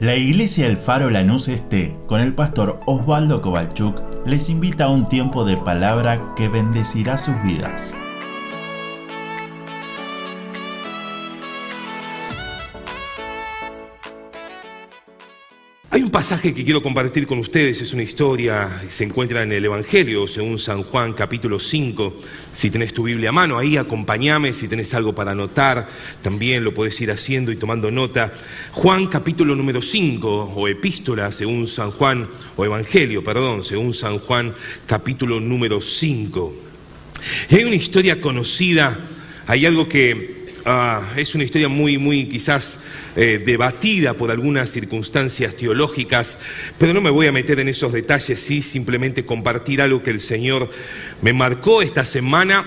La iglesia El Faro Lanús Este, con el pastor Osvaldo Kovalchuk, les invita a un tiempo de palabra que bendecirá sus vidas. Hay un pasaje que quiero compartir con ustedes, es una historia, se encuentra en el Evangelio, según San Juan capítulo 5. Si tenés tu Biblia a mano, ahí acompáñame, si tenés algo para anotar, también lo podés ir haciendo y tomando nota. Juan capítulo número 5, o epístola según San Juan, o Evangelio, perdón, según San Juan capítulo número 5. hay una historia conocida, hay algo que Ah, es una historia muy, muy quizás eh, debatida por algunas circunstancias teológicas, pero no me voy a meter en esos detalles, sí simplemente compartir algo que el Señor me marcó esta semana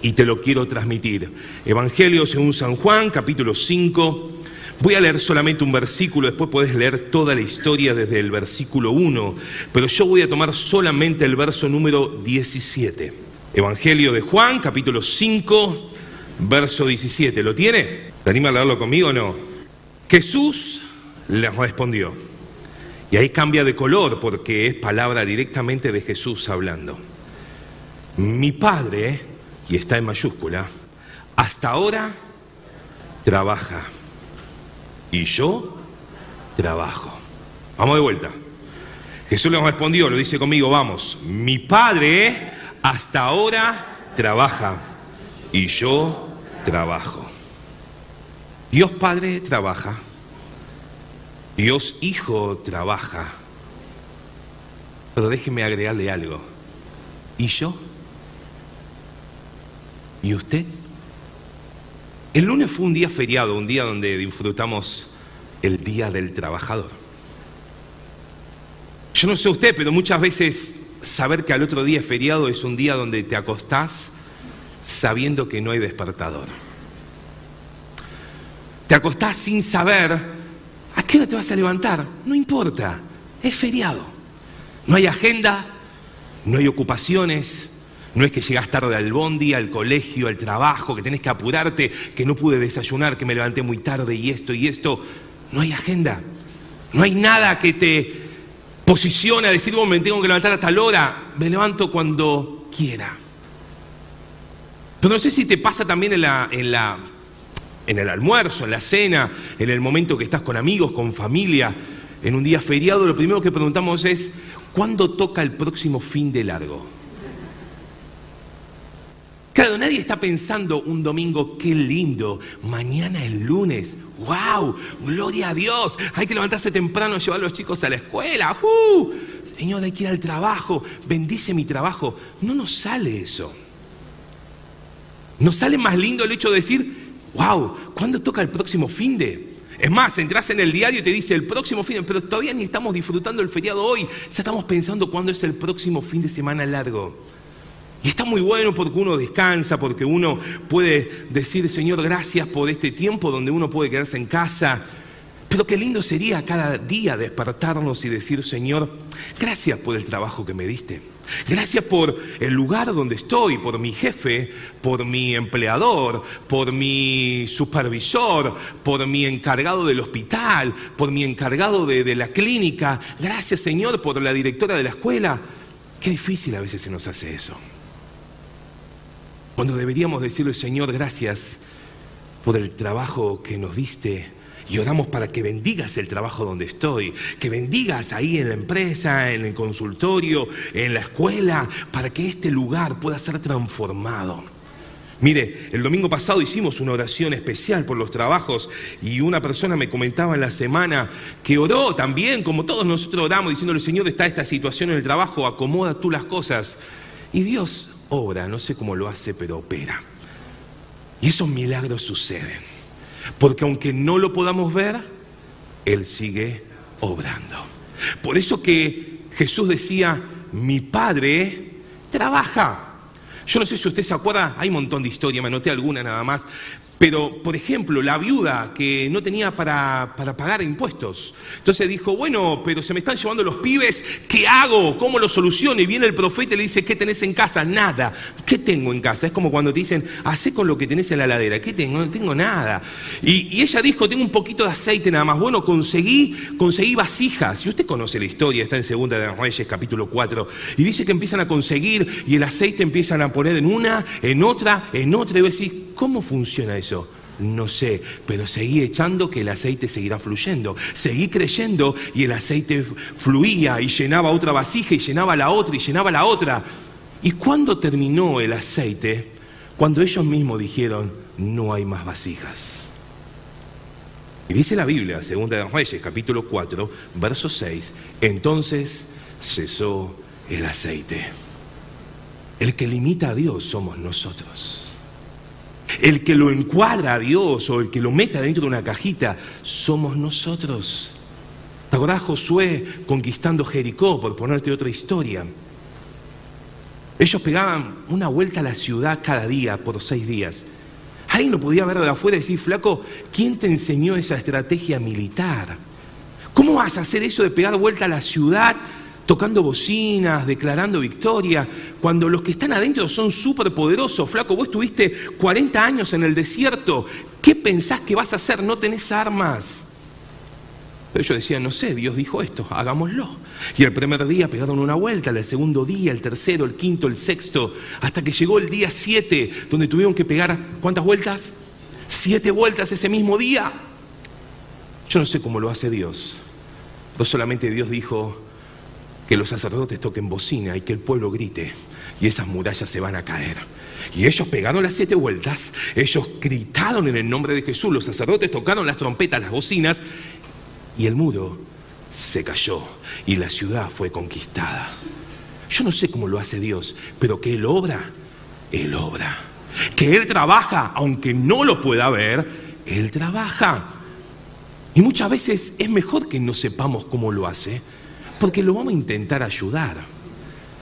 y te lo quiero transmitir. Evangelio según San Juan, capítulo 5. Voy a leer solamente un versículo, después puedes leer toda la historia desde el versículo 1, pero yo voy a tomar solamente el verso número 17. Evangelio de Juan, capítulo 5, verso 17. ¿Lo tiene? ¿Te anima a leerlo conmigo o no? Jesús les respondió. Y ahí cambia de color porque es palabra directamente de Jesús hablando. Mi Padre, y está en mayúscula, hasta ahora trabaja. Y yo trabajo. Vamos de vuelta. Jesús les respondió, lo dice conmigo, vamos. Mi Padre hasta ahora trabaja. Y yo trabajo. Dios Padre trabaja. Dios Hijo trabaja. Pero déjeme agregarle algo. ¿Y yo? ¿Y usted? El lunes fue un día feriado, un día donde disfrutamos el Día del Trabajador. Yo no sé usted, pero muchas veces saber que al otro día es feriado es un día donde te acostás sabiendo que no hay despertador. Te acostás sin saber a qué hora te vas a levantar. No importa, es feriado. No hay agenda, no hay ocupaciones, no es que llegás tarde al bondi, al colegio, al trabajo, que tenés que apurarte, que no pude desayunar, que me levanté muy tarde y esto y esto. No hay agenda. No hay nada que te posicione a decir, bueno, me tengo que levantar a tal hora. Me levanto cuando quiera. Pero no sé si te pasa también en, la, en, la, en el almuerzo, en la cena, en el momento que estás con amigos, con familia, en un día feriado, lo primero que preguntamos es, ¿cuándo toca el próximo fin de largo? Claro, nadie está pensando un domingo, qué lindo, mañana es lunes, wow, gloria a Dios, hay que levantarse temprano, llevar a los chicos a la escuela, uh, Señor, hay que ir al trabajo, bendice mi trabajo. No nos sale eso. ¿No sale más lindo el hecho de decir, wow, ¿cuándo toca el próximo fin de? Es más, entras en el diario y te dice el próximo fin, de, pero todavía ni estamos disfrutando el feriado hoy, ya estamos pensando cuándo es el próximo fin de semana largo. Y está muy bueno porque uno descansa, porque uno puede decir, Señor, gracias por este tiempo donde uno puede quedarse en casa. Pero qué lindo sería cada día despertarnos y decir, Señor, gracias por el trabajo que me diste. Gracias por el lugar donde estoy, por mi jefe, por mi empleador, por mi supervisor, por mi encargado del hospital, por mi encargado de, la clínica. Gracias Señor por la directora de la escuela. Qué difícil a veces se nos hace eso. Cuando deberíamos decirle, Señor, gracias por el trabajo que nos diste y oramos para que bendigas el trabajo donde estoy, que bendigas ahí en la empresa, en el consultorio, en la escuela, para que este lugar pueda ser transformado. Mire, el domingo pasado hicimos una oración especial por los trabajos y una persona me comentaba en la semana que oró también, como todos nosotros oramos, diciéndole, Señor, está esta situación en el trabajo, acomoda tú las cosas. Y Dios obra, no sé cómo lo hace, pero opera. Y esos milagros suceden. Porque aunque no lo podamos ver, Él sigue obrando. Por eso que Jesús decía, mi Padre trabaja. Yo no sé si usted se acuerda, hay un montón de historias, me anoté alguna nada más, Pero, por ejemplo, la viuda que no tenía para, para, pagar impuestos. Entonces dijo, bueno, pero se me están llevando los pibes, ¿qué hago? ¿Cómo lo soluciono? Y viene el profeta y le dice, ¿qué tenés en casa? Nada. ¿Qué tengo en casa? Es como cuando te dicen, hacé con lo que tenés en la ladera. ¿Qué tengo? No tengo nada. Y, ella dijo, tengo un poquito de aceite nada más. Bueno, conseguí, conseguí vasijas. Y usted conoce la historia, está en Segunda de Reyes, capítulo 4. Y dice que empiezan a conseguir y el aceite empiezan a poner en una, en otra, en otra. Y vos decís, ¿cómo funciona eso? No sé, pero seguí echando que el aceite seguirá fluyendo. Seguí creyendo y el aceite fluía y llenaba otra vasija y llenaba la otra y llenaba la otra. ¿Y cuándo terminó el aceite? Cuando ellos mismos dijeron, no hay más vasijas. Y dice la Biblia, segunda de Reyes, capítulo 4, verso 6, entonces cesó el aceite. El que limita a Dios somos nosotros. El que lo encuadra a Dios o el que lo meta dentro de una cajita somos nosotros. ¿Te acordás Josué conquistando Jericó, por ponerte otra historia? Ellos pegaban una vuelta a la ciudad cada día por seis días. Alguien lo podía ver de afuera y decir, flaco, ¿quién te enseñó esa estrategia militar? ¿Cómo vas a hacer eso de pegar vuelta a la ciudad tocando bocinas, declarando victoria, cuando los que están adentro son súper poderosos. Flaco, vos estuviste 40 años en el desierto, ¿qué pensás que vas a hacer? No tenés armas. Pero ellos decían, no sé, Dios dijo esto, hagámoslo. Y el primer día pegaron una vuelta, el segundo día, el tercero, el quinto, el sexto, hasta que llegó el día 7, donde tuvieron que pegar, ¿cuántas vueltas? Siete vueltas ese mismo día. Yo no sé cómo lo hace Dios. No solamente Dios dijo, que los sacerdotes toquen bocina y que el pueblo grite y esas murallas se van a caer. Y ellos pegaron las siete vueltas, ellos gritaron en el nombre de Jesús, los sacerdotes tocaron las trompetas, las bocinas y el muro se cayó y la ciudad fue conquistada. Yo no sé cómo lo hace Dios, pero que Él obra, Él obra. Que Él trabaja, aunque no lo pueda ver, Él trabaja. Y muchas veces es mejor que no sepamos cómo lo hace, porque lo vamos a intentar ayudar.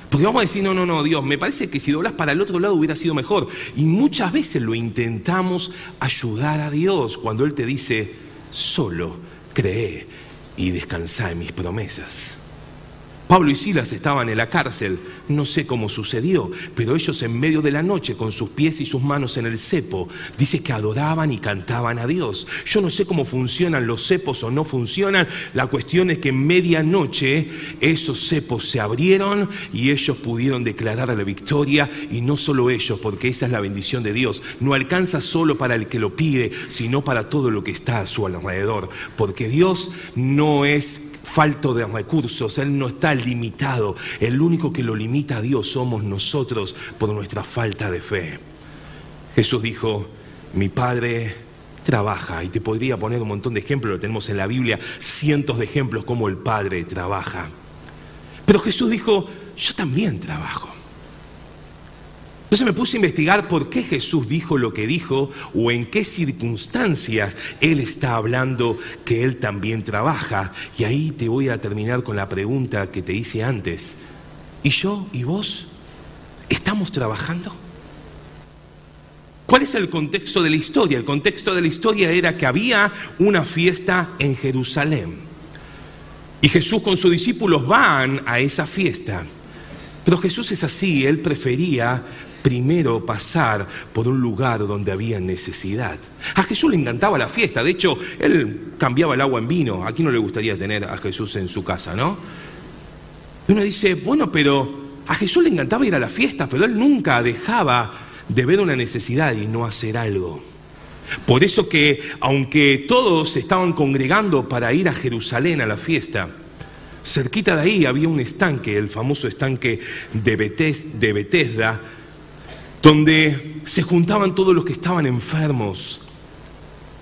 Porque vamos a decir, no, no, no, Dios, me parece que si doblas para el otro lado hubiera sido mejor. Y muchas veces lo intentamos ayudar a Dios cuando Él te dice, solo cree y descansa en mis promesas. Pablo y Silas estaban en la cárcel, no sé cómo sucedió, pero ellos en medio de la noche con sus pies y sus manos en el cepo, dice que adoraban y cantaban a Dios. Yo no sé cómo funcionan los cepos o no funcionan, la cuestión es que en medianoche esos cepos se abrieron y ellos pudieron declarar la victoria y no solo ellos, porque esa es la bendición de Dios, no alcanza solo para el que lo pide, sino para todo lo que está a su alrededor, porque Dios no es falto de recursos, Él no está limitado. El único que lo limita a Dios somos nosotros por nuestra falta de fe. Jesús dijo, mi Padre trabaja, y te podría poner un montón de ejemplos, lo tenemos en la Biblia, cientos de ejemplos como el Padre trabaja. Pero Jesús dijo, yo también trabajo. Entonces me puse a investigar por qué Jesús dijo lo que dijo o en qué circunstancias Él está hablando que Él también trabaja. Y ahí te voy a terminar con la pregunta que te hice antes. ¿Y yo y vos? ¿Estamos trabajando? ¿Cuál es el contexto de la historia? El contexto de la historia era que había una fiesta en Jerusalén. Y Jesús con sus discípulos van a esa fiesta. Pero Jesús es así, Él prefería primero pasar por un lugar donde había necesidad. A Jesús le encantaba la fiesta, de hecho, él cambiaba el agua en vino. Aquí no le gustaría tener a Jesús en su casa, ¿no? Y uno dice, bueno, pero a Jesús le encantaba ir a la fiesta, pero él nunca dejaba de ver una necesidad y no hacer algo. Por eso que, aunque todos estaban congregando para ir a Jerusalén a la fiesta, cerquita de ahí había un estanque, el famoso estanque de, de Bethesda, donde se juntaban todos los que estaban enfermos,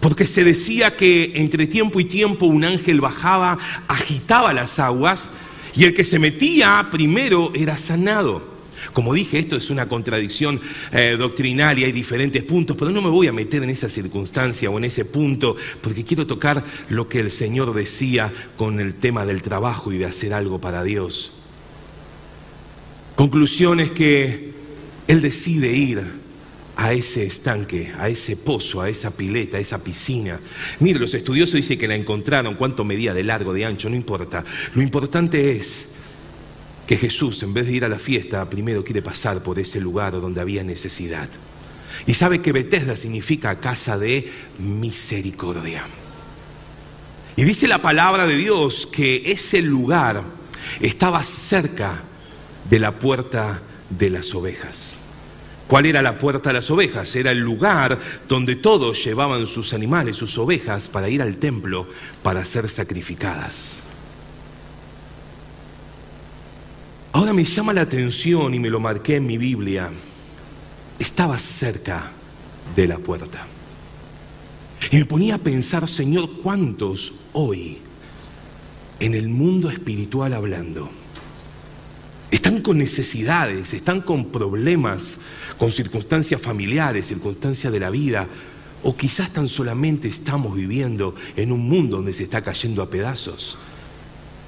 porque se decía que entre tiempo y tiempo un ángel bajaba, agitaba las aguas, y el que se metía primero era sanado. Como dije, esto es una contradicción eh, doctrinal y hay diferentes puntos, pero no me voy a meter en esa circunstancia o en ese punto, porque quiero tocar lo que el Señor decía con el tema del trabajo y de hacer algo para Dios. Conclusión es que él decide ir a ese estanque, a ese pozo, a esa pileta, a esa piscina. Mire, los estudiosos dicen que la encontraron, cuánto medía de largo, de ancho, no importa. Lo importante es que Jesús, en vez de ir a la fiesta, primero quiere pasar por ese lugar donde había necesidad. Y sabe que Betesda significa casa de misericordia. Y dice la palabra de Dios que ese lugar estaba cerca de la puerta de las ovejas. ¿Cuál era la puerta de las ovejas? Era el lugar donde todos llevaban sus animales, sus ovejas, para ir al templo para ser sacrificadas. Ahora me llama la atención y me lo marqué en mi Biblia. Estaba cerca de la puerta. Y me ponía a pensar, Señor, ¿cuántos hoy en el mundo espiritual hablando están con necesidades, están con problemas, con circunstancias familiares, circunstancias de la vida, o quizás tan solamente estamos viviendo en un mundo donde se está cayendo a pedazos,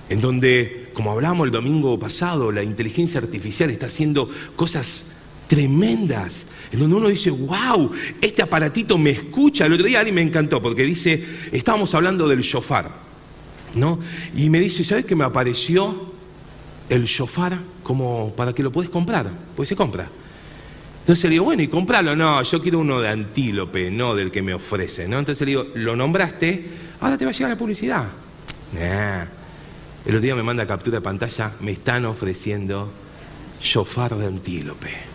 en donde, como hablamos el domingo pasado, la inteligencia artificial está haciendo cosas tremendas, en donde uno dice, wow, este aparatito me escucha. El otro día alguien me encantó porque dice, estábamos hablando del shofar, ¿no? Y me dice, ¿sabes qué me apareció? El shofar como para que lo puedes comprar, pues se compra. Entonces le digo, bueno, y comprarlo. No, yo quiero uno de antílope, no del que me ofrece. ¿no? Entonces le digo, lo nombraste, ahora te va a llegar la publicidad. El otro día me manda captura de pantalla, me están ofreciendo shofar de antílope.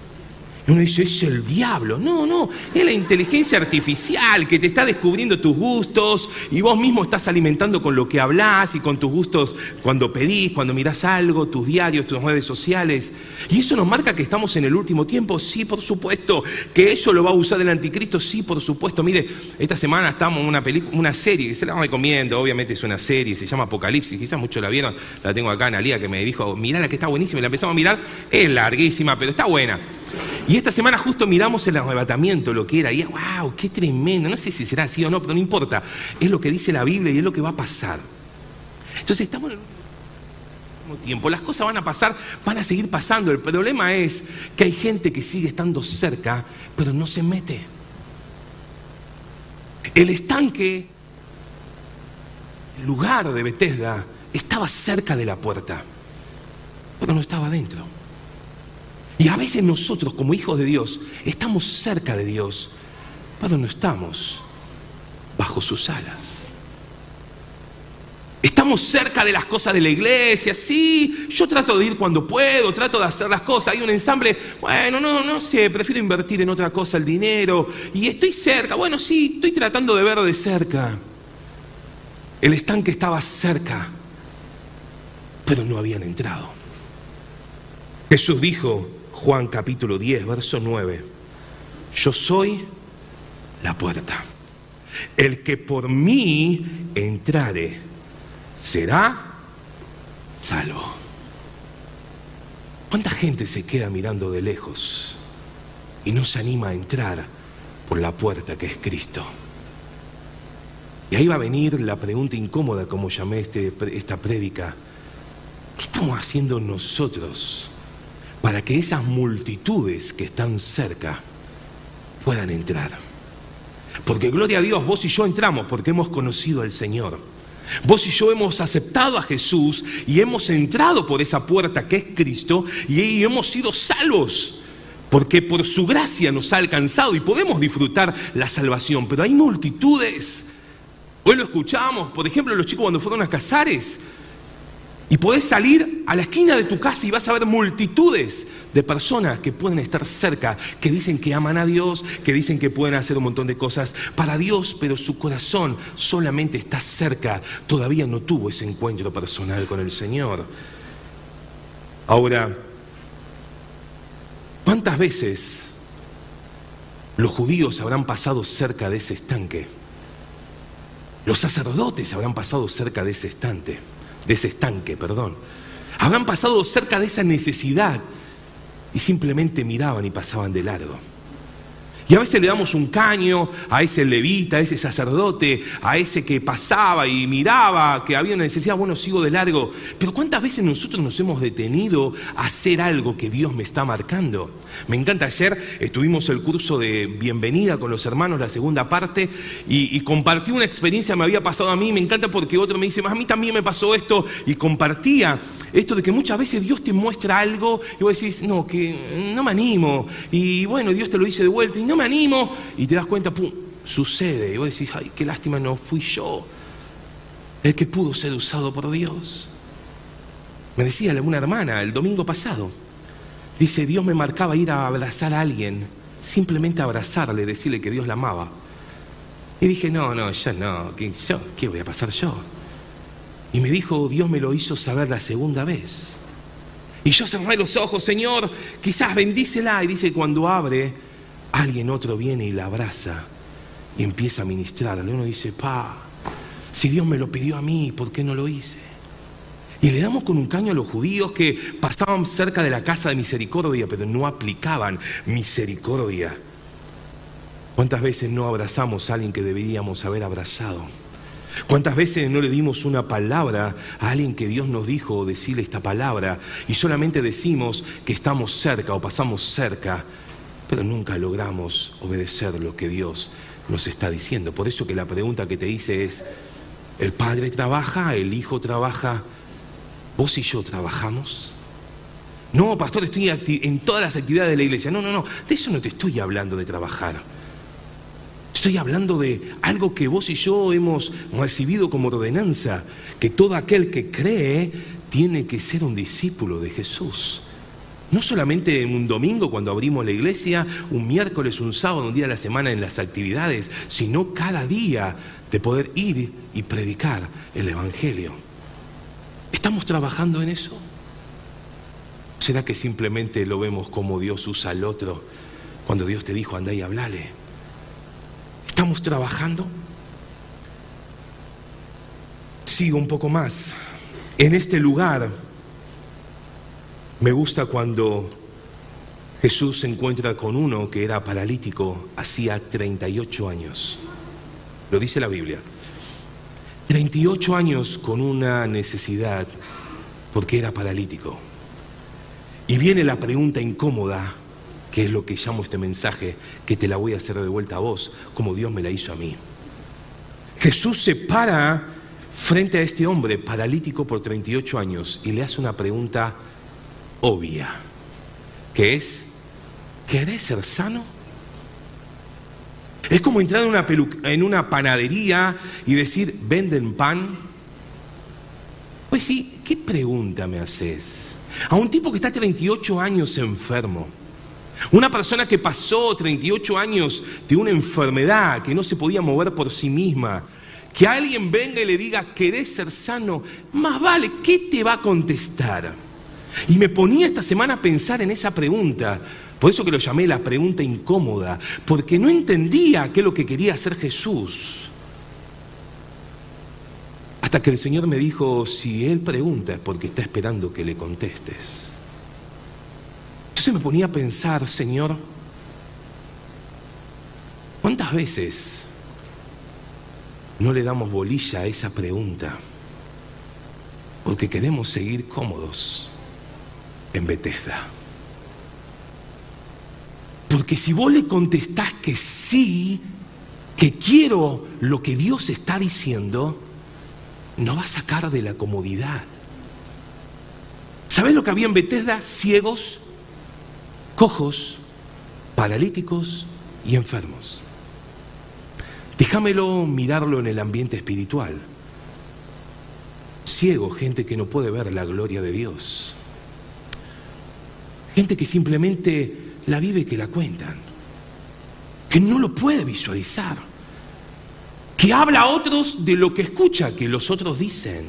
Uno dice, es el diablo. No, no, es la inteligencia artificial que te está descubriendo tus gustos y vos mismo estás alimentando con lo que hablas y con tus gustos cuando pedís, cuando mirás algo, tus diarios, tus redes sociales. Y eso nos marca que estamos en el último tiempo, sí, por supuesto. Que eso lo va a usar el anticristo, sí, por supuesto. Mire, esta semana estamos en una, una serie, que se la recomiendo, obviamente es una serie, se llama Apocalipsis, quizás muchos la vieron, la tengo acá en Alía que me dijo, mirá la que está buenísima, y la empezamos a mirar, es larguísima, pero está buena. Y esta semana justo miramos el arrebatamiento, lo que era, y wow, qué tremendo, no sé si será así o no, pero no importa, es lo que dice la Biblia y es lo que va a pasar. Entonces estamos en el tiempo, las cosas van a pasar, van a seguir pasando, el problema es que hay gente que sigue estando cerca, pero no se mete. El estanque, el lugar de Bethesda, estaba cerca de la puerta, pero no estaba adentro. Y a veces nosotros como hijos de Dios estamos cerca de Dios, pero no estamos bajo sus alas. Estamos cerca de las cosas de la iglesia, sí, yo trato de ir cuando puedo, trato de hacer las cosas. Hay un ensamble, bueno, no, no sé, prefiero invertir en otra cosa el dinero. Y estoy cerca, bueno, sí, estoy tratando de ver de cerca. El estanque estaba cerca, pero no habían entrado. Jesús dijo, Juan capítulo 10, verso 9. Yo soy la puerta. El que por mí entrare será salvo. ¿Cuánta gente se queda mirando de lejos y no se anima a entrar por la puerta que es Cristo? Y ahí va a venir la pregunta incómoda, como llamé este, esta prédica. ¿Qué estamos haciendo nosotros? Para que esas multitudes que están cerca puedan entrar. Porque gloria a Dios, vos y yo entramos porque hemos conocido al Señor. Vos y yo hemos aceptado a Jesús y hemos entrado por esa puerta que es Cristo y hemos sido salvos. Porque por su gracia nos ha alcanzado y podemos disfrutar la salvación. Pero hay multitudes. Hoy lo escuchamos, por ejemplo, los chicos cuando fueron a Casares, y podés salir a la esquina de tu casa y vas a ver multitudes de personas que pueden estar cerca, que dicen que aman a Dios, que dicen que pueden hacer un montón de cosas para Dios, pero su corazón solamente está cerca, todavía no tuvo ese encuentro personal con el Señor. Ahora, ¿cuántas veces los judíos habrán pasado cerca de ese estanque? Los sacerdotes habrán pasado cerca de ese estante de ese estanque, perdón. Habrán pasado cerca de esa necesidad y simplemente miraban y pasaban de largo. Y a veces le damos un caño a ese levita, a ese sacerdote, a ese que pasaba y miraba que había una necesidad, bueno, sigo de largo. Pero ¿cuántas veces nosotros nos hemos detenido a hacer algo que Dios me está marcando? Me encanta, ayer estuvimos el curso de bienvenida con los hermanos, la segunda parte, y, compartí una experiencia que me había pasado a mí, me encanta porque otro me dice, a mí también me pasó esto, y compartía esto de que muchas veces Dios te muestra algo y vos decís, no, que no me animo, y bueno, Dios te lo dice de vuelta, y no me animo, y te das cuenta, pum, sucede, y vos decís, ay, qué lástima, no fui yo el que pudo ser usado por Dios. Me decía una hermana el domingo pasado, dice, Dios me marcaba ir a abrazar a alguien, simplemente abrazarle, decirle que Dios la amaba. Y dije, no, no, yo no, ¿qué, yo, ¿qué voy a pasar yo? Y me dijo, Dios me lo hizo saber la segunda vez. Y yo cerré los ojos, Señor, quizás bendícela. Y dice, cuando abre, alguien otro viene y la abraza y empieza a ministrarle. Uno dice, pa, si Dios me lo pidió a mí, ¿por qué no lo hice? Y le damos con un caño a los judíos que pasaban cerca de la casa de misericordia, pero no aplicaban misericordia. ¿Cuántas veces no abrazamos a alguien que deberíamos haber abrazado? ¿Cuántas veces no le dimos una palabra a alguien que Dios nos dijo decirle esta palabra y solamente decimos que estamos cerca o pasamos cerca, pero nunca logramos obedecer lo que Dios nos está diciendo? Por eso que la pregunta que te hice es, ¿el Padre trabaja? ¿El Hijo trabaja? ¿Vos y yo trabajamos? No, pastor, estoy en todas las actividades de la iglesia. No, no, no, de eso no te estoy hablando de trabajar. Estoy hablando de algo que vos y yo hemos recibido como ordenanza, que todo aquel que cree tiene que ser un discípulo de Jesús. No solamente en un domingo cuando abrimos la iglesia, un miércoles, un sábado, un día de la semana en las actividades, sino cada día de poder ir y predicar el Evangelio. ¿Estamos trabajando en eso? ¿Será que simplemente lo vemos como Dios usa al otro cuando Dios te dijo, anda y hablale? ¿Estamos trabajando? Sigo un poco más. En este lugar me gusta cuando Jesús se encuentra con uno que era paralítico hacía 38 años. Lo dice la Biblia. 38 años con una necesidad porque era paralítico. Y viene la pregunta incómoda, que es lo que llamo este mensaje, que te la voy a hacer de vuelta a vos, como Dios me la hizo a mí. Jesús se para frente a este hombre paralítico por 38 años y le hace una pregunta obvia, que es, ¿querés ser sano? Es como entrar en una, en una panadería y decir, ¿venden pan? Pues sí, ¿qué pregunta me haces? A un tipo que está 38 años enfermo una persona que pasó 38 años de una enfermedad, que no se podía mover por sí misma, que alguien venga y le diga, ¿querés ser sano? Más vale, ¿qué te va a contestar? Y me ponía esta semana a pensar en esa pregunta, por eso que lo llamé la pregunta incómoda, porque no entendía qué es lo que quería hacer Jesús. Hasta que el Señor me dijo, si Él pregunta es porque está esperando que le contestes. Entonces me ponía a pensar, Señor, ¿cuántas veces no le damos bolilla a esa pregunta? Porque queremos seguir cómodos en Bethesda. Porque si vos le contestás que sí, que quiero lo que Dios está diciendo, no va a sacar de la comodidad. ¿Sabés lo que había en Bethesda? Ciegos, cojos, paralíticos y enfermos. Déjamelo mirarlo en el ambiente espiritual. Ciego, gente que no puede ver la gloria de Dios. Gente que simplemente la vive y que la cuentan. Que no lo puede visualizar. Que habla a otros de lo que escucha que los otros dicen.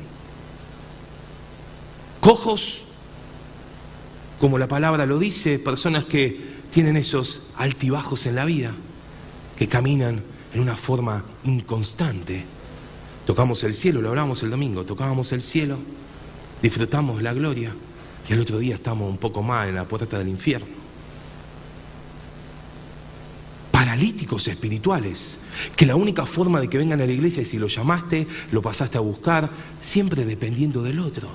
Cojos como la palabra lo dice, personas que tienen esos altibajos en la vida, que caminan en una forma inconstante. Tocamos el cielo, lo hablamos el domingo, tocábamos el cielo, disfrutamos la gloria y el otro día estamos un poco más en la puerta del infierno. paralíticos espirituales, que la única forma de que vengan a la iglesia es si lo llamaste, lo pasaste a buscar, siempre dependiendo del otro.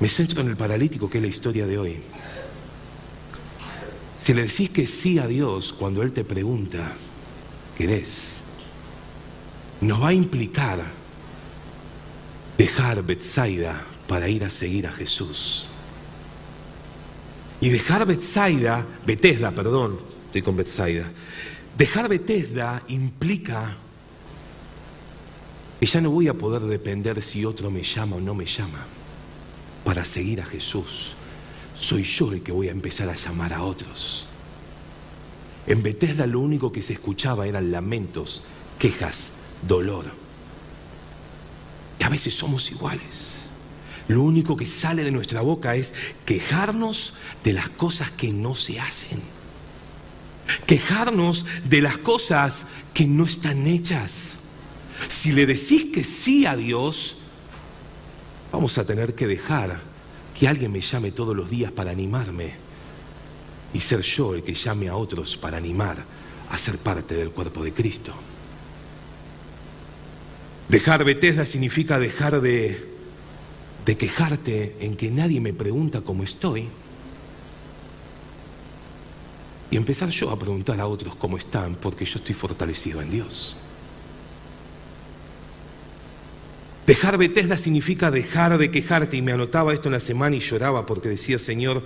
Me centro en el paralítico, que es la historia de hoy. Si le decís que sí a Dios cuando Él te pregunta, ¿querés? Nos va a implicar dejar Bethsaida para ir a seguir a Jesús. Y dejar Bethsaida, Bethesda, perdón, estoy con Bethsaida. Dejar Bethesda implica que ya no voy a poder depender si otro me llama o no me llama para seguir a Jesús. Soy yo el que voy a empezar a llamar a otros. En Bethesda lo único que se escuchaba eran lamentos, quejas, dolor. A veces somos iguales. Lo único que sale de nuestra boca es quejarnos de las cosas que no se hacen. Quejarnos de las cosas que no están hechas. Si le decís que sí a Dios, vamos a tener que dejar que alguien me llame todos los días para animarme y ser yo el que llame a otros para animar a ser parte del cuerpo de Cristo. Dejar Bethesda significa dejar de, quejarte en que nadie me pregunta cómo estoy y empezar yo a preguntar a otros cómo están porque yo estoy fortalecido en Dios. Dejar Bethesda significa dejar de quejarte y me anotaba esto en la semana y lloraba porque decía, Señor,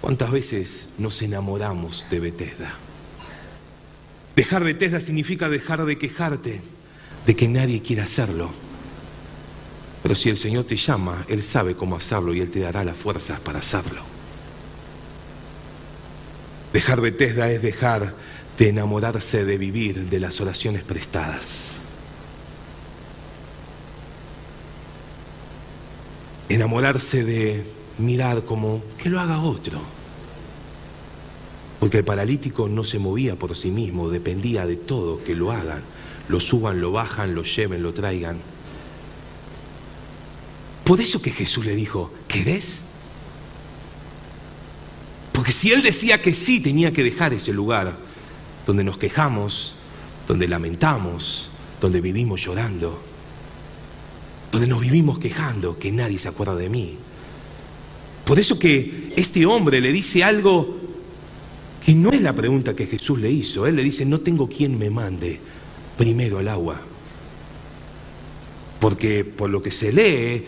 ¿cuántas veces nos enamoramos de Bethesda? Dejar Bethesda significa dejar de quejarte de que nadie quiera hacerlo. Pero si el Señor te llama, Él sabe cómo hacerlo y Él te dará las fuerzas para hacerlo. Dejar Bethesda es dejar de enamorarse de vivir de las oraciones prestadas. Enamorarse de mirar como que lo haga otro. Porque el paralítico no se movía por sí mismo, dependía de todo que lo hagan lo suban, lo bajan, lo lleven, lo traigan. Por eso que Jesús le dijo, ¿querés? Porque si él decía que sí, tenía que dejar ese lugar donde nos quejamos, donde lamentamos, donde vivimos llorando, donde nos vivimos quejando, que nadie se acuerda de mí. Por eso que este hombre le dice algo que no es la pregunta que Jesús le hizo. Él le dice, no tengo quien me mande primero al agua. Porque por lo que se lee,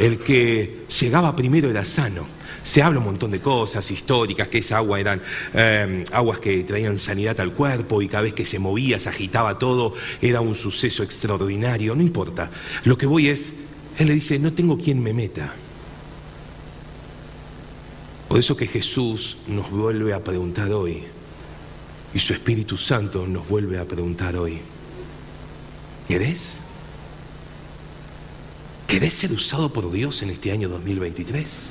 el que llegaba primero era sano. Se habla un montón de cosas históricas, que esa agua eran eh, aguas que traían sanidad al cuerpo y cada vez que se movía, se agitaba todo, era un suceso extraordinario, no importa. Lo que voy es, él le dice, no tengo quien me meta. Por eso que Jesús nos vuelve a preguntar hoy, y su Espíritu Santo nos vuelve a preguntar hoy, ¿Querés? ¿Querés ser usado por Dios en este año 2023?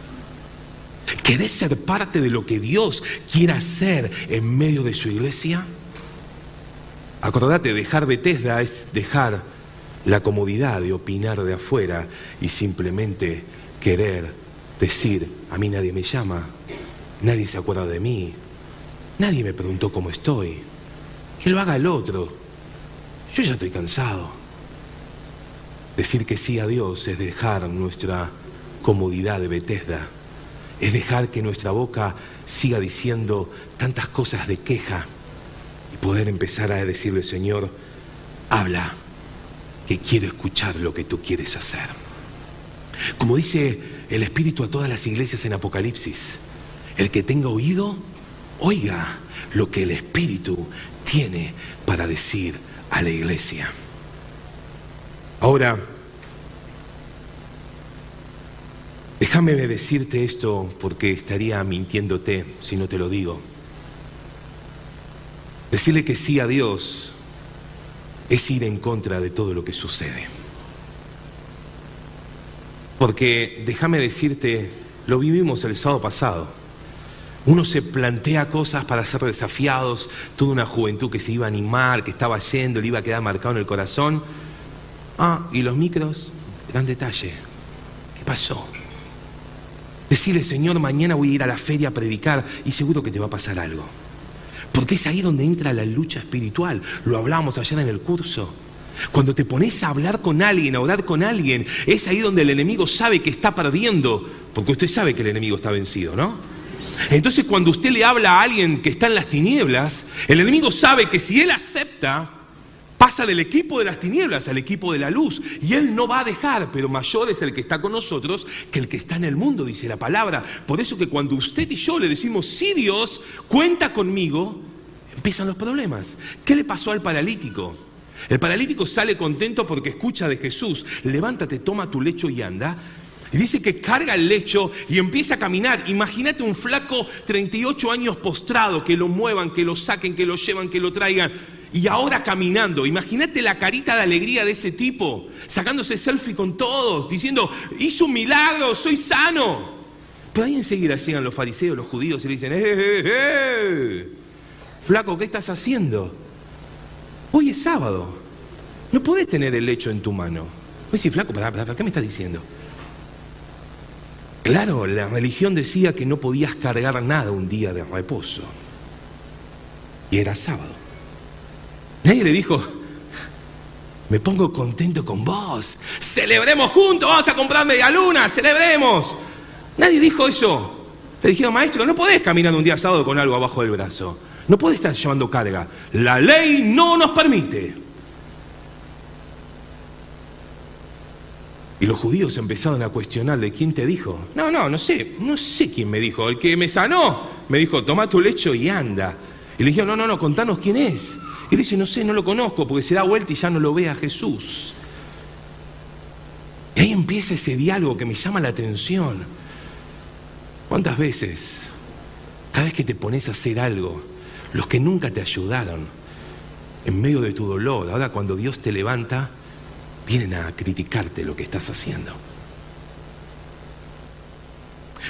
¿Querés ser parte de lo que Dios quiera hacer en medio de su iglesia? Acordate, dejar Bethesda es dejar la comodidad de opinar de afuera y simplemente querer decir, a mí nadie me llama, nadie se acuerda de mí, nadie me preguntó cómo estoy, que lo haga el otro, yo ya estoy cansado. Decir que sí a Dios es dejar nuestra comodidad de Bethesda, es dejar que nuestra boca siga diciendo tantas cosas de queja y poder empezar a decirle, Señor, habla, que quiero escuchar lo que tú quieres hacer. Como dice el Espíritu a todas las iglesias en Apocalipsis, el que tenga oído, oiga lo que el Espíritu tiene para decir a la iglesia. Ahora, déjame decirte esto porque estaría mintiéndote si no te lo digo. Decirle que sí a Dios es ir en contra de todo lo que sucede. Porque déjame decirte, lo vivimos el sábado pasado. Uno se plantea cosas para ser desafiados, toda una juventud que se iba a animar, que estaba yendo, le iba a quedar marcado en el corazón. Ah, y los micros, gran detalle. ¿Qué pasó? Decirle, Señor, mañana voy a ir a la feria a predicar y seguro que te va a pasar algo. Porque es ahí donde entra la lucha espiritual. Lo hablábamos ayer en el curso. Cuando te pones a hablar con alguien, a orar con alguien, es ahí donde el enemigo sabe que está perdiendo. Porque usted sabe que el enemigo está vencido, ¿no? Entonces cuando usted le habla a alguien que está en las tinieblas, el enemigo sabe que si él acepta, pasa del equipo de las tinieblas al equipo de la luz. Y Él no va a dejar, pero mayor es el que está con nosotros que el que está en el mundo, dice la palabra. Por eso que cuando usted y yo le decimos, sí Dios, cuenta conmigo, empiezan los problemas. ¿Qué le pasó al paralítico? El paralítico sale contento porque escucha de Jesús, levántate, toma tu lecho y anda. Y dice que carga el lecho y empieza a caminar. Imagínate un flaco 38 años postrado, que lo muevan, que lo saquen, que lo llevan, que lo traigan y ahora caminando. Imagínate la carita de alegría de ese tipo, sacándose selfie con todos, diciendo, hizo un milagro, soy sano. Pero ahí enseguida llegan los fariseos, los judíos y le dicen, ¡eh, eh, eh! Flaco, ¿qué estás haciendo? Hoy es sábado. No puedes tener el lecho en tu mano. Voy a flaco, ¿para, para, qué me estás diciendo? Claro, la religión decía que no podías cargar nada un día de reposo. Y era sábado. Nadie le dijo, me pongo contento con vos, celebremos juntos, vamos a comprar media luna, celebremos. Nadie dijo eso. Le dijeron, maestro, no podés caminar un día sábado con algo abajo del brazo. No podés estar llevando carga. La ley no nos permite. Y los judíos empezaron a cuestionarle, ¿quién te dijo? No, no, no sé, no sé quién me dijo. El que me sanó me dijo, toma tu lecho y anda. Y le dijeron, no, no, no, contanos quién es. Y él dice, no sé, no lo conozco, porque se da vuelta y ya no lo ve a Jesús. Y ahí empieza ese diálogo que me llama la atención. ¿Cuántas veces, cada vez que te pones a hacer algo, los que nunca te ayudaron, en medio de tu dolor, ahora cuando Dios te levanta, vienen a criticarte lo que estás haciendo?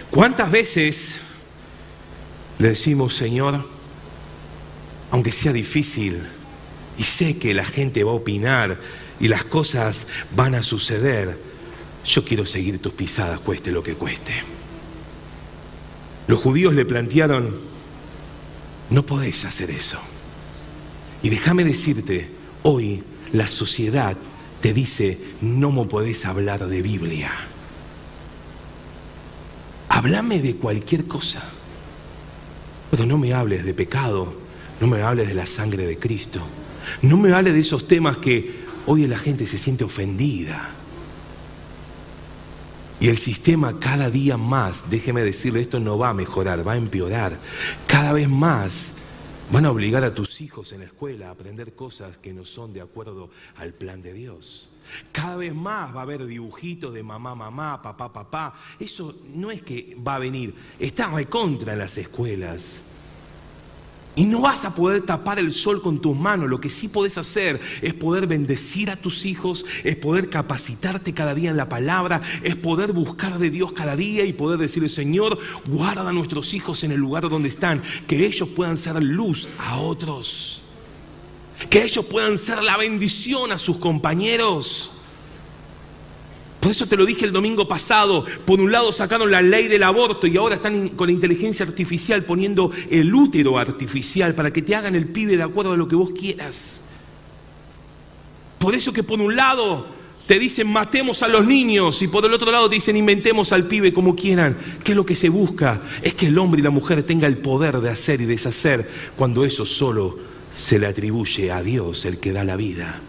¿Cuántas veces le decimos, Señor, aunque sea difícil, y sé que la gente va a opinar y las cosas van a suceder, yo quiero seguir tus pisadas, cueste lo que cueste. Los judíos le plantearon, no podés hacer eso. Y déjame decirte, hoy la sociedad te dice, no me podés hablar de Biblia. Háblame de cualquier cosa, pero no me hables de pecado, no me hables de la sangre de Cristo. No me hables de esos temas que hoy la gente se siente ofendida. Y el sistema cada día más, déjeme decirle, esto no va a mejorar, va a empeorar. Cada vez más van a obligar a tus hijos en la escuela a aprender cosas que no son de acuerdo al plan de Dios. Cada vez más va a haber dibujitos de mamá, mamá, papá, papá. Eso no es que va a venir, está recontra en las escuelas. Y no vas a poder tapar el sol con tus manos. Lo que sí puedes hacer es poder bendecir a tus hijos, es poder capacitarte cada día en la palabra, es poder buscar de Dios cada día y poder decirle, Señor, guarda a nuestros hijos en el lugar donde están, que ellos puedan ser luz a otros, que ellos puedan ser la bendición a sus compañeros. Por eso te lo dije el domingo pasado. Por un lado sacaron la ley del aborto y ahora están con la inteligencia artificial poniendo el útero artificial para que te hagan el pibe de acuerdo a lo que vos quieras. Por eso que por un lado te dicen matemos a los niños y por el otro lado te dicen inventemos al pibe como quieran. ¿Qué es lo que se busca? Es que el hombre y la mujer tengan el poder de hacer y deshacer cuando eso solo se le atribuye a Dios, el que da la vida.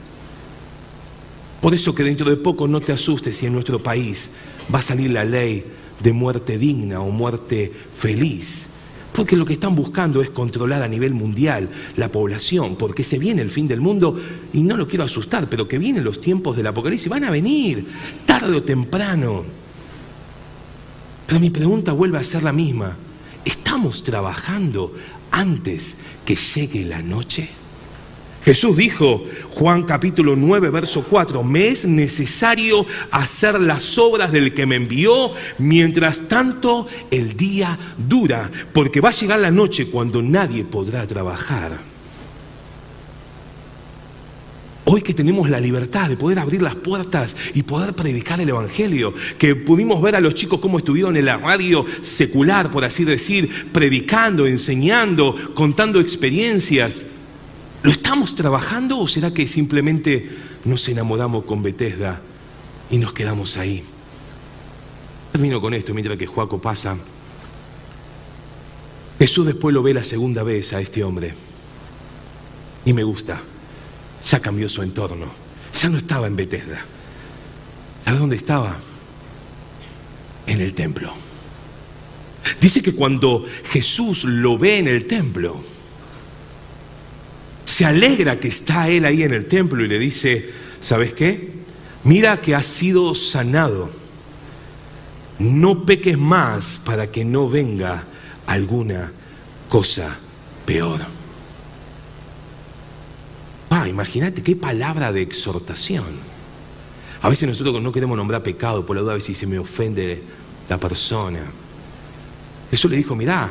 Por eso que dentro de poco no te asustes si en nuestro país va a salir la ley de muerte digna o muerte feliz. Porque lo que están buscando es controlar a nivel mundial la población, porque se viene el fin del mundo, y no lo quiero asustar, pero que vienen los tiempos del apocalipsis, van a venir, tarde o temprano. Pero mi pregunta vuelve a ser la misma. ¿Estamos trabajando antes que llegue la noche? Jesús dijo, Juan capítulo 9, verso 4, me es necesario hacer las obras del que me envió, mientras tanto el día dura, porque va a llegar la noche cuando nadie podrá trabajar. Hoy que tenemos la libertad de poder abrir las puertas y poder predicar el Evangelio, que pudimos ver a los chicos cómo estuvieron en la radio secular, por así decir, predicando, enseñando, contando experiencias, ¿lo estamos trabajando o será que simplemente nos enamoramos con Bethesda y nos quedamos ahí? Termino con esto mientras que Joaco pasa. Jesús después lo ve la segunda vez a este hombre y me gusta ya cambió su entorno. Ya no estaba en Bethesda. ¿Sabe dónde estaba? En el templo. Dice que cuando Jesús lo ve en el templo, se alegra que está él ahí en el templo y le dice, ¿sabes qué? Mira que has sido sanado. No peques más para que no venga alguna cosa peor. Ah, imagínate qué palabra de exhortación. A veces nosotros no queremos nombrar pecado por la duda a si se me ofende la persona. Jesús le dijo, mirá,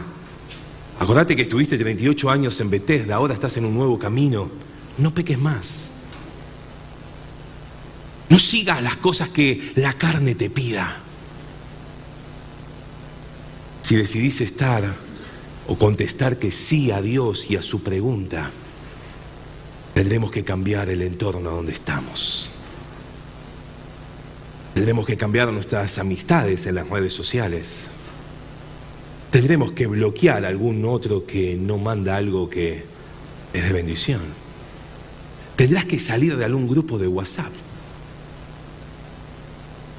acordate que estuviste 38 años en Bethesda, ahora estás en un nuevo camino, no peques más. No sigas las cosas que la carne te pida. Si decidís estar o contestar que sí a Dios y a su pregunta, Tendremos que cambiar el entorno donde estamos. Tendremos que cambiar nuestras amistades en las redes sociales. Tendremos que bloquear a algún otro que no manda algo que es de bendición. Tendrás que salir de algún grupo de WhatsApp.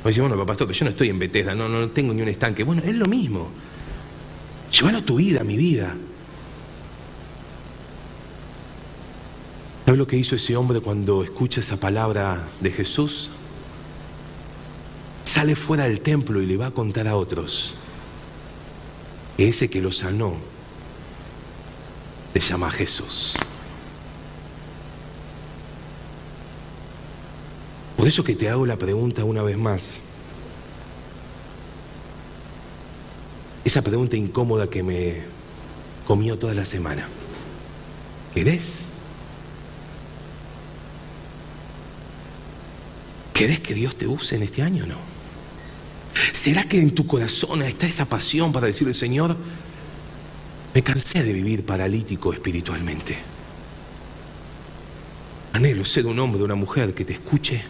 Me dice, bueno, pero yo no estoy en Bethesda, no, no tengo ni un estanque. Bueno, es lo mismo. Llévalo a tu vida, mi vida. ¿Sabes lo que hizo ese hombre cuando escucha esa palabra de Jesús? Sale fuera del templo y le va a contar a otros. Ese que lo sanó se llama Jesús. Por eso que te hago la pregunta una vez más. Esa pregunta incómoda que me comió toda la semana. ¿Querés ¿Querés que Dios te use en este año o no? ¿Será que en tu corazón está esa pasión para decirle, Señor, me cansé de vivir paralítico espiritualmente? Anhelo ser un hombre, una mujer que te escuche,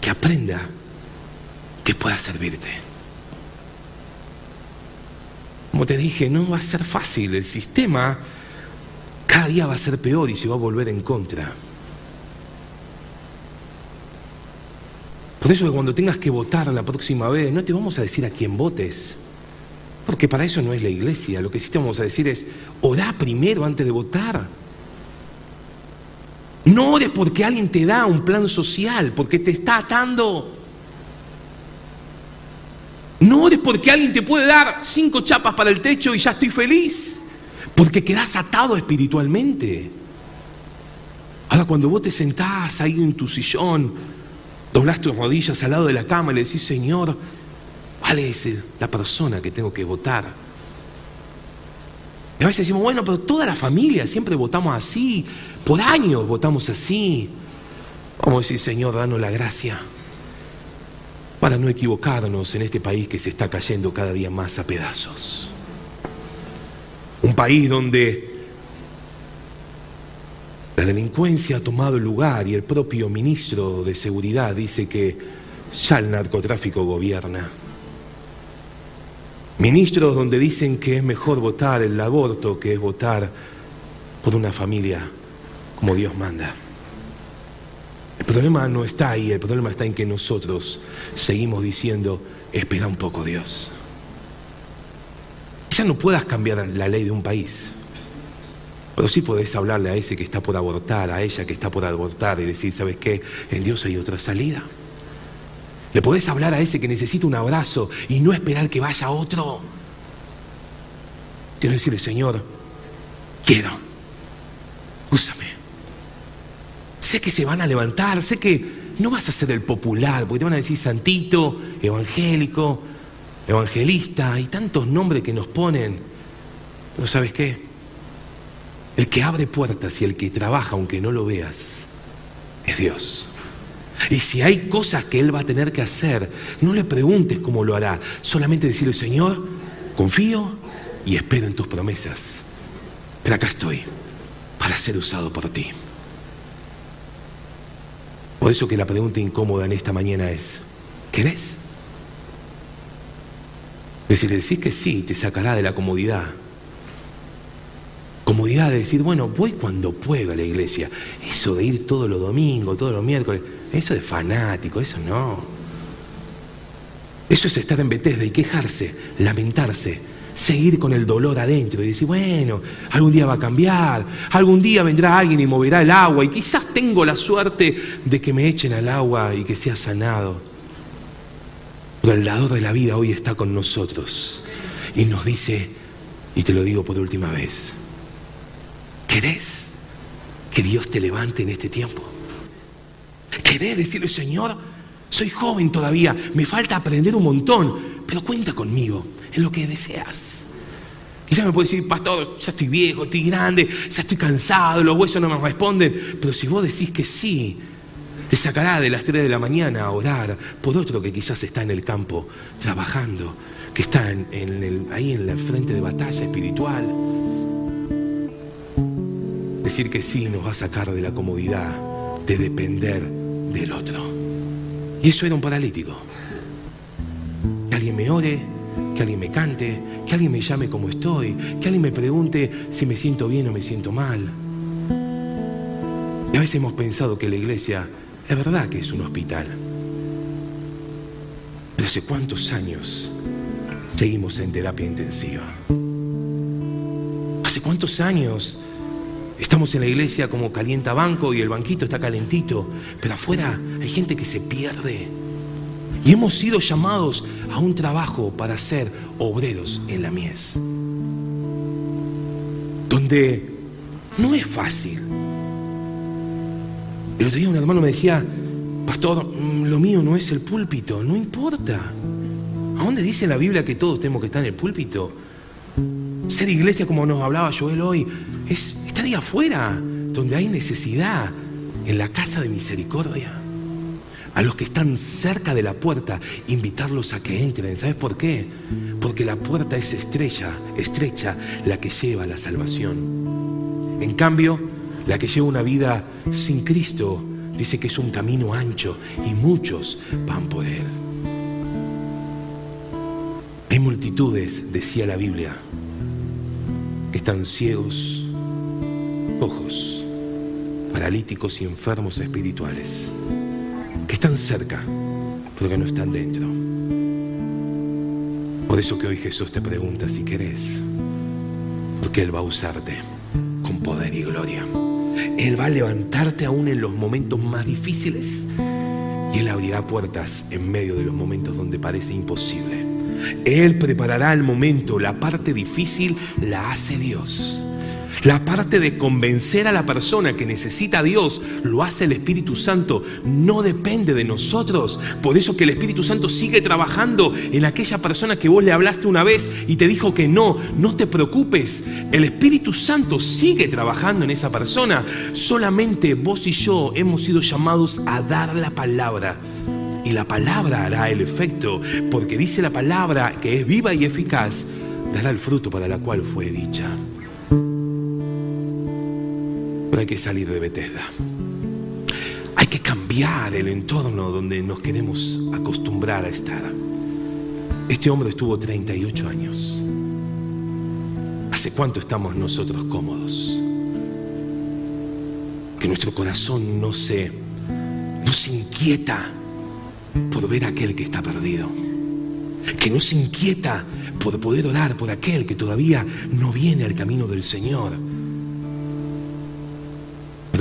que aprenda, que pueda servirte. Como te dije, no va a ser fácil. El sistema cada día va a ser peor y se va a volver en contra. Por eso que cuando tengas que votar la próxima vez, no te vamos a decir a quién votes. Porque para eso no es la iglesia. Lo que sí te vamos a decir es, orá primero antes de votar. No ores porque alguien te da un plan social, porque te está atando. No ores porque alguien te puede dar cinco chapas para el techo y ya estoy feliz. Porque quedas atado espiritualmente. Ahora cuando vos te sentás ahí en tu sillón, Doblás tus rodillas al lado de la cama y le decís, Señor, ¿cuál es la persona que tengo que votar? Y a veces decimos, bueno, pero toda la familia siempre votamos así, por años votamos así. Vamos a decir, Señor, danos la gracia para no equivocarnos en este país que se está cayendo cada día más a pedazos. Un país donde la delincuencia ha tomado lugar y el propio ministro de Seguridad dice que ya el narcotráfico gobierna. Ministros donde dicen que es mejor votar el aborto que es votar por una familia como Dios manda. El problema no está ahí, el problema está en que nosotros seguimos diciendo, espera un poco Dios. Quizá no puedas cambiar la ley de un país, pero sí podés hablarle a ese que está por abortar, a ella que está por abortar y decir, ¿sabes qué? En Dios hay otra salida. Le podés hablar a ese que necesita un abrazo y no esperar que vaya otro. Quiero decirle, Señor, quiero, úsame. Sé que se van a levantar, sé que no vas a ser el popular, porque te van a decir santito, evangélico, evangelista, hay tantos nombres que nos ponen. Pero ¿sabes qué? El que abre puertas y el que trabaja aunque no lo veas, es Dios. Y si hay cosas que Él va a tener que hacer, no le preguntes cómo lo hará. Solamente decirle, Señor, confío y espero en tus promesas. Pero acá estoy para ser usado por ti. Por eso que la pregunta incómoda en esta mañana es, ¿querés? Es si le decís que sí, te sacará de la comodidad. Comodidad de decir, bueno, voy cuando puedo a la iglesia. Eso de ir todos los domingos, todos los miércoles, eso de fanático, eso no. Eso es estar en Bethesda y quejarse, lamentarse, seguir con el dolor adentro y decir, bueno, algún día va a cambiar, algún día vendrá alguien y moverá el agua y quizás tengo la suerte de que me echen al agua y que sea sanado. Pero el dador de la vida hoy está con nosotros y nos dice, y te lo digo por última vez, ¿querés que Dios te levante en este tiempo? ¿Querés decirle, Señor, soy joven todavía, me falta aprender un montón, pero cuenta conmigo en lo que deseas. Quizás me puede decir, pastor, ya estoy viejo, estoy grande, ya estoy cansado, los huesos no me responden. Pero si vos decís que sí, te sacará de las 3 de la mañana a orar por otro que quizás está en el campo trabajando, que está ahí en la frente de batalla espiritual. Decir que sí nos va a sacar de la comodidad de depender del otro. Y eso era un paralítico. Que alguien me ore, que alguien me cante, que alguien me llame como estoy, que alguien me pregunte si me siento bien o me siento mal. Y a veces hemos pensado que la iglesia es verdad que es un hospital. Pero hace cuántos años seguimos en terapia intensiva. Hace cuántos años estamos en la iglesia como calienta banco y el banquito está calentito, pero afuera hay gente que se pierde. Y hemos sido llamados a un trabajo para ser obreros en la mies. Donde no es fácil. El otro día un hermano me decía, pastor, mm, lo mío no es el púlpito, no importa. ¿A dónde dice la Biblia que todos tenemos que estar en el púlpito? Ser iglesia, como nos hablaba Joel hoy, es afuera, donde hay necesidad, en la casa de misericordia a los que están cerca de la puerta, invitarlos a que entren. ¿Sabes por qué? Porque la puerta es estrecha, estrecha, la que lleva a la salvación. En cambio, la que lleva una vida sin Cristo dice que es un camino ancho y muchos van por él. Hay multitudes, decía la Biblia, que están ciegos, ojos, paralíticos y enfermos espirituales que están cerca, pero que no están dentro. Por eso que hoy Jesús te pregunta si querés, porque Él va a usarte con poder y gloria. Él va a levantarte aún en los momentos más difíciles y Él abrirá puertas en medio de los momentos donde parece imposible. Él preparará el momento, la parte difícil la hace Dios. La parte de convencer a la persona que necesita a Dios lo hace el Espíritu Santo, no depende de nosotros. Por eso que el Espíritu Santo sigue trabajando en aquella persona que vos le hablaste una vez y te dijo que no, no te preocupes. El Espíritu Santo sigue trabajando en esa persona. Solamente vos y yo hemos sido llamados a dar la palabra. Y la palabra hará el efecto, porque dice la palabra que es viva y eficaz, dará el fruto para la cual fue dicha hay que salir de Bethesda. Hay que cambiar el entorno donde nos queremos acostumbrar a estar. Este hombre estuvo 38 años. ¿Hace cuánto estamos nosotros cómodos? Que nuestro corazón no se, no se inquieta por ver a aquel que está perdido. Que no se inquieta por poder orar por aquel que todavía no viene al camino del Señor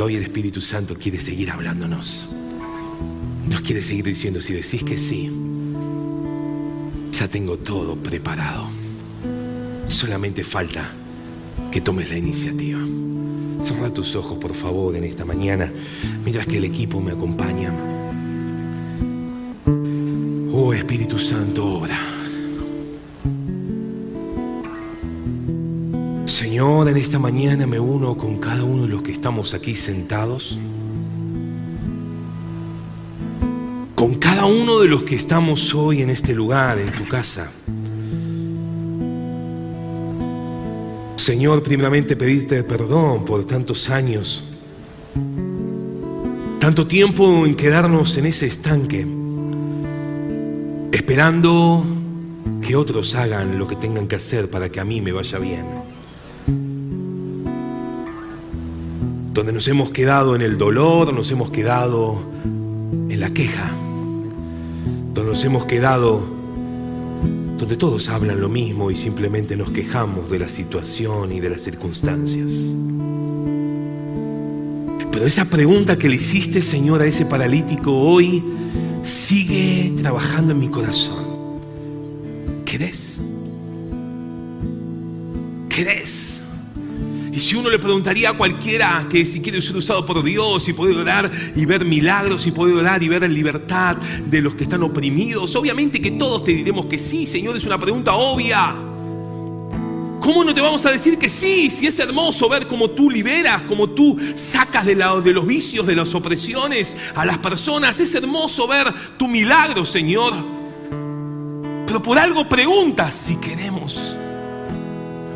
hoy el Espíritu Santo quiere seguir hablándonos. Nos quiere seguir diciendo, si decís que sí, ya tengo todo preparado. Solamente falta que tomes la iniciativa. Cierra tus ojos, por favor, en esta mañana, mientras que el equipo me acompaña. Oh Espíritu Santo, obra. Señor, en esta mañana me uno con cada uno de los que estamos aquí sentados. con cada uno de los que estamos hoy en este lugar, en tu casa. Señor, primeramente pedirte perdón por tantos años, tanto tiempo en quedarnos en ese estanque, esperando que otros hagan lo que tengan que hacer para que a mí me vaya bien. Donde nos hemos quedado en el dolor, nos hemos quedado en la queja, donde nos hemos quedado donde todos hablan lo mismo y simplemente nos quejamos de la situación y de las circunstancias. Pero esa pregunta que le hiciste, Señor, a ese paralítico hoy sigue trabajando en mi corazón. ¿Querés? ¿Querés? Y si uno le preguntaría a cualquiera que si quiere ser usado por Dios y poder orar y ver milagros y poder orar y ver libertad de los que están oprimidos, obviamente que todos te diremos que sí, Señor, es una pregunta obvia. ¿Cómo no te vamos a decir que sí? Si es hermoso ver cómo tú liberas, cómo tú sacas de los vicios, de las opresiones a las personas. Es hermoso ver tu milagro, Señor. Pero por algo preguntas si queremos.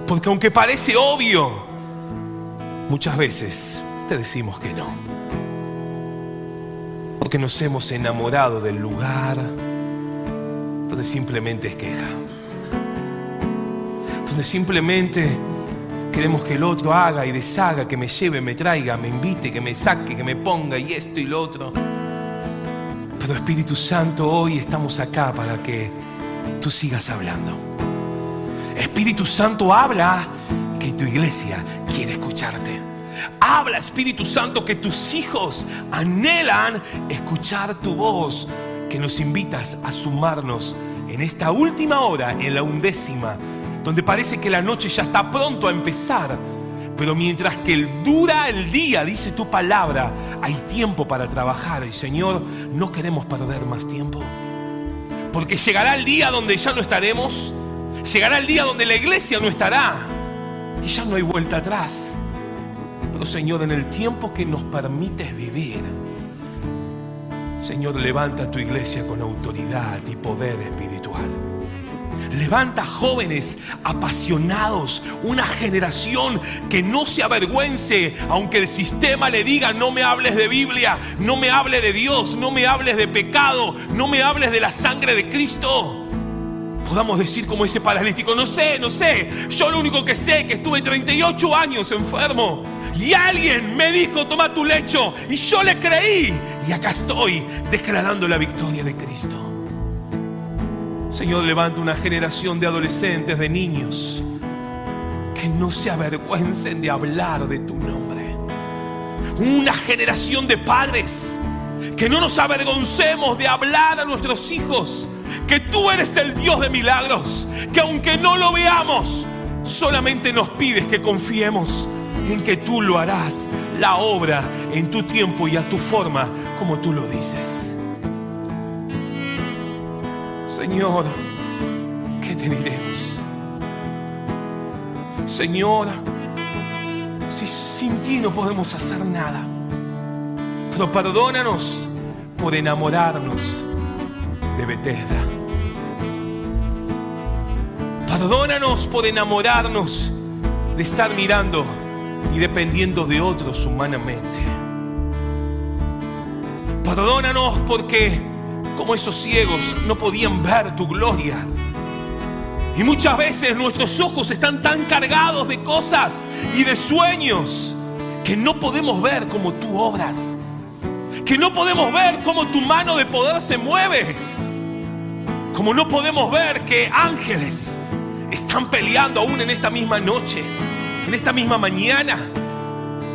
Porque aunque parece obvio, muchas veces te decimos que no. Porque nos hemos enamorado del lugar donde simplemente es queja. Donde simplemente queremos que el otro haga y deshaga, que me lleve, me traiga, me invite, que me saque, que me ponga y esto y lo otro. Pero Espíritu Santo, hoy estamos acá para que tú sigas hablando. Espíritu Santo habla que tu iglesia quiere escucharte. Habla Espíritu Santo que tus hijos anhelan escuchar tu voz, que nos invitas a sumarnos en esta última hora, en la undécima, donde parece que la noche ya está pronto a empezar. Pero mientras que dura el día, dice tu palabra, hay tiempo para trabajar. Y Señor, no queremos perder más tiempo. Porque llegará el día donde ya no estaremos. Llegará el día donde la iglesia no estará. Y ya no hay vuelta atrás. Pero Señor, en el tiempo que nos permites vivir, Señor, levanta tu iglesia con autoridad y poder espiritual. Levanta jóvenes apasionados, una generación que no se avergüence, aunque el sistema le diga, no me hables de Biblia, no me hables de Dios, no me hables de pecado, no me hables de la sangre de Cristo podamos decir como ese paralítico, no sé, no sé, yo lo único que sé es que estuve 38 años enfermo y alguien me dijo, toma tu lecho y yo le creí y acá estoy declarando la victoria de Cristo. Señor, levanta una generación de adolescentes, de niños, que no se avergüencen de hablar de tu nombre. Una generación de padres, que no nos avergoncemos de hablar a nuestros hijos que tú eres el Dios de milagros, que aunque no lo veamos, solamente nos pides que confiemos en que tú lo harás, la obra en tu tiempo y a tu forma, como tú lo dices. Señor, ¿qué te diremos? Señor, si sin ti no podemos hacer nada, pero perdónanos por enamorarnos de Bethesda. Perdónanos por enamorarnos de estar mirando y dependiendo de otros humanamente. Perdónanos porque como esos ciegos no podían ver tu gloria. Y muchas veces nuestros ojos están tan cargados de cosas y de sueños que no podemos ver como tú obras. Que no podemos ver cómo tu mano de poder se mueve. Como no podemos ver que ángeles están peleando aún en esta misma noche, en esta misma mañana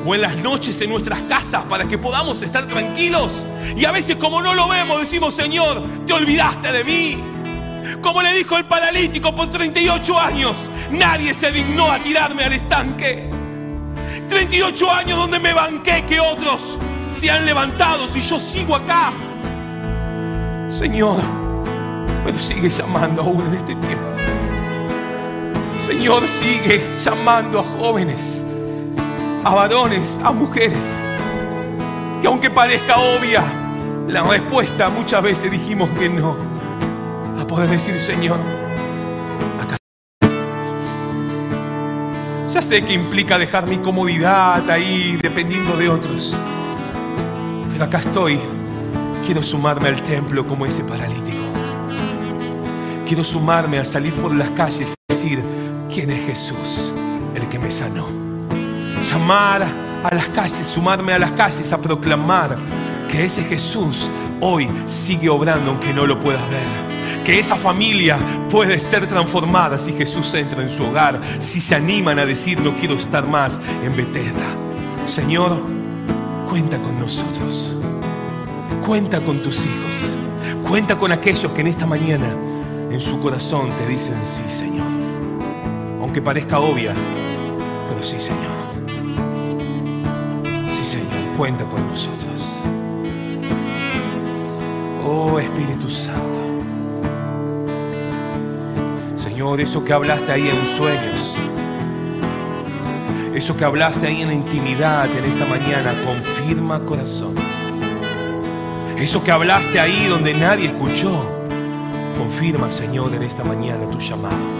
o en las noches en nuestras casas para que podamos estar tranquilos. Y a veces como no lo vemos decimos, Señor, te olvidaste de mí. Como le dijo el paralítico por 38 años, nadie se dignó a tirarme al estanque. 38 años donde me banqué que otros se han levantado si yo sigo acá. Señor, pero sigue llamando aún en este tiempo. Señor sigue llamando a jóvenes, a varones, a mujeres, que aunque parezca obvia, la respuesta muchas veces dijimos que no. A poder decir, Señor, acá. Ya sé que implica dejar mi comodidad ahí dependiendo de otros. Pero acá estoy. Quiero sumarme al templo como ese paralítico. Quiero sumarme a salir por las calles y decir, ¿quién es Jesús? El que me sanó. Llamar a las calles, sumarme a las calles a proclamar que ese Jesús hoy sigue obrando aunque no lo puedas ver. Que esa familia puede ser transformada si Jesús entra en su hogar, si se animan a decir no quiero estar más en Bethesda. Señor, cuenta con nosotros. Cuenta con tus hijos. Cuenta con aquellos que en esta mañana en su corazón te dicen sí, Señor. Aunque parezca obvia, pero sí, Señor. Sí, Señor, cuenta con nosotros. Oh Espíritu Santo. Señor, eso que hablaste ahí en sueños, eso que hablaste ahí en intimidad en esta mañana, confirma corazones. Eso que hablaste ahí donde nadie escuchó, confirma, Señor, en esta mañana tu llamado.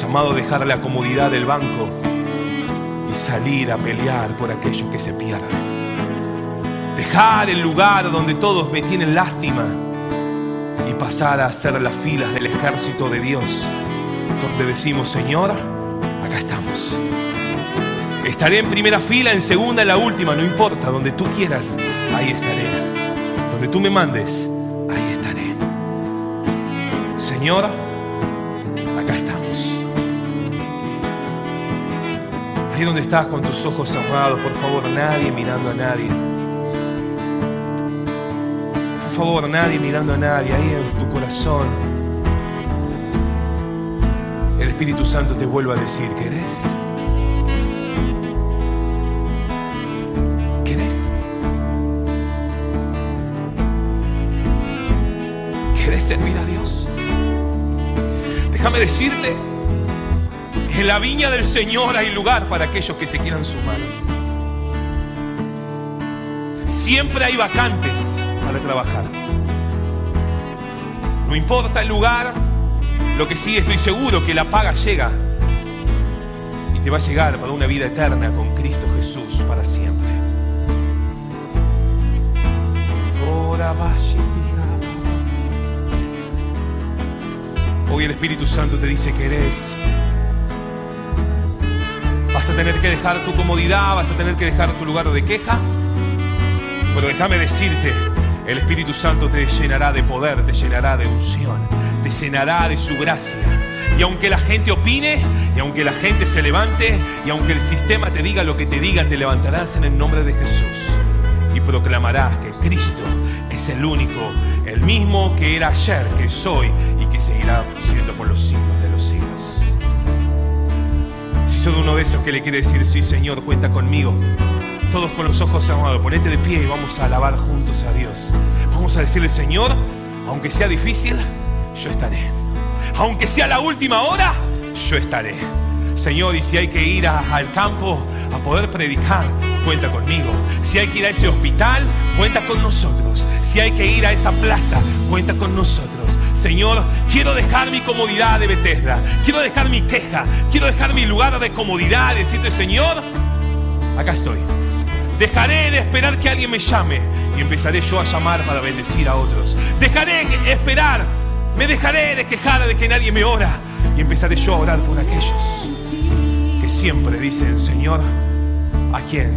Llamado a dejar la comodidad del banco y salir a pelear por aquellos que se pierden. Dejar el lugar donde todos me tienen lástima y pasar a hacer las filas del ejército de Dios, donde decimos, Señor, acá estamos. Estaré en primera fila, en segunda, en la última, no importa, donde tú quieras, ahí estaré. Donde tú me mandes, ahí estaré. Señor, Ahí donde estás con tus ojos cerrados, por favor, nadie mirando a nadie. Por favor, nadie mirando a nadie, ahí en tu corazón. El Espíritu Santo te vuelve a decir, ¿querés? ¿Querés? ¿Querés servir a Dios? Déjame decirte, en la viña del Señor hay lugar para aquellos que se quieran sumar. Siempre hay vacantes para trabajar. No importa el lugar, lo que sí estoy seguro que la paga llega y te va a llegar para una vida eterna con Cristo Jesús para siempre. Hoy el Espíritu Santo te dice que eres. Vas a tener que dejar tu comodidad, vas a tener que dejar tu lugar de queja. Pero déjame decirte, el Espíritu Santo te llenará de poder, te llenará de unción, te llenará de su gracia. Y aunque la gente opine, y aunque la gente se levante, y aunque el sistema te diga lo que te diga, te levantarás en el nombre de Jesús y proclamarás que Cristo es el único, el mismo que era ayer, que soy y que seguirá siendo por los siglos de los siglos. Si soy uno de esos que le quiere decir, sí Señor, cuenta conmigo, todos con los ojos cerrados, ponete de pie y vamos a alabar juntos a Dios. Vamos a decirle, Señor, aunque sea difícil, yo estaré. Aunque sea la última hora, yo estaré. Señor, y si hay que ir al campo a poder predicar, cuenta conmigo. Si hay que ir a ese hospital, cuenta con nosotros. Si hay que ir a esa plaza, cuenta con nosotros. Señor, quiero dejar mi comodidad de Bethesda. Quiero dejar mi queja. Quiero dejar mi lugar de comodidad. Decirte, Señor, acá estoy. Dejaré de esperar que alguien me llame y empezaré yo a llamar para bendecir a otros. Dejaré de esperar, me dejaré de quejar de que nadie me ora y empezaré yo a orar por aquellos que siempre dicen, Señor, ¿a quién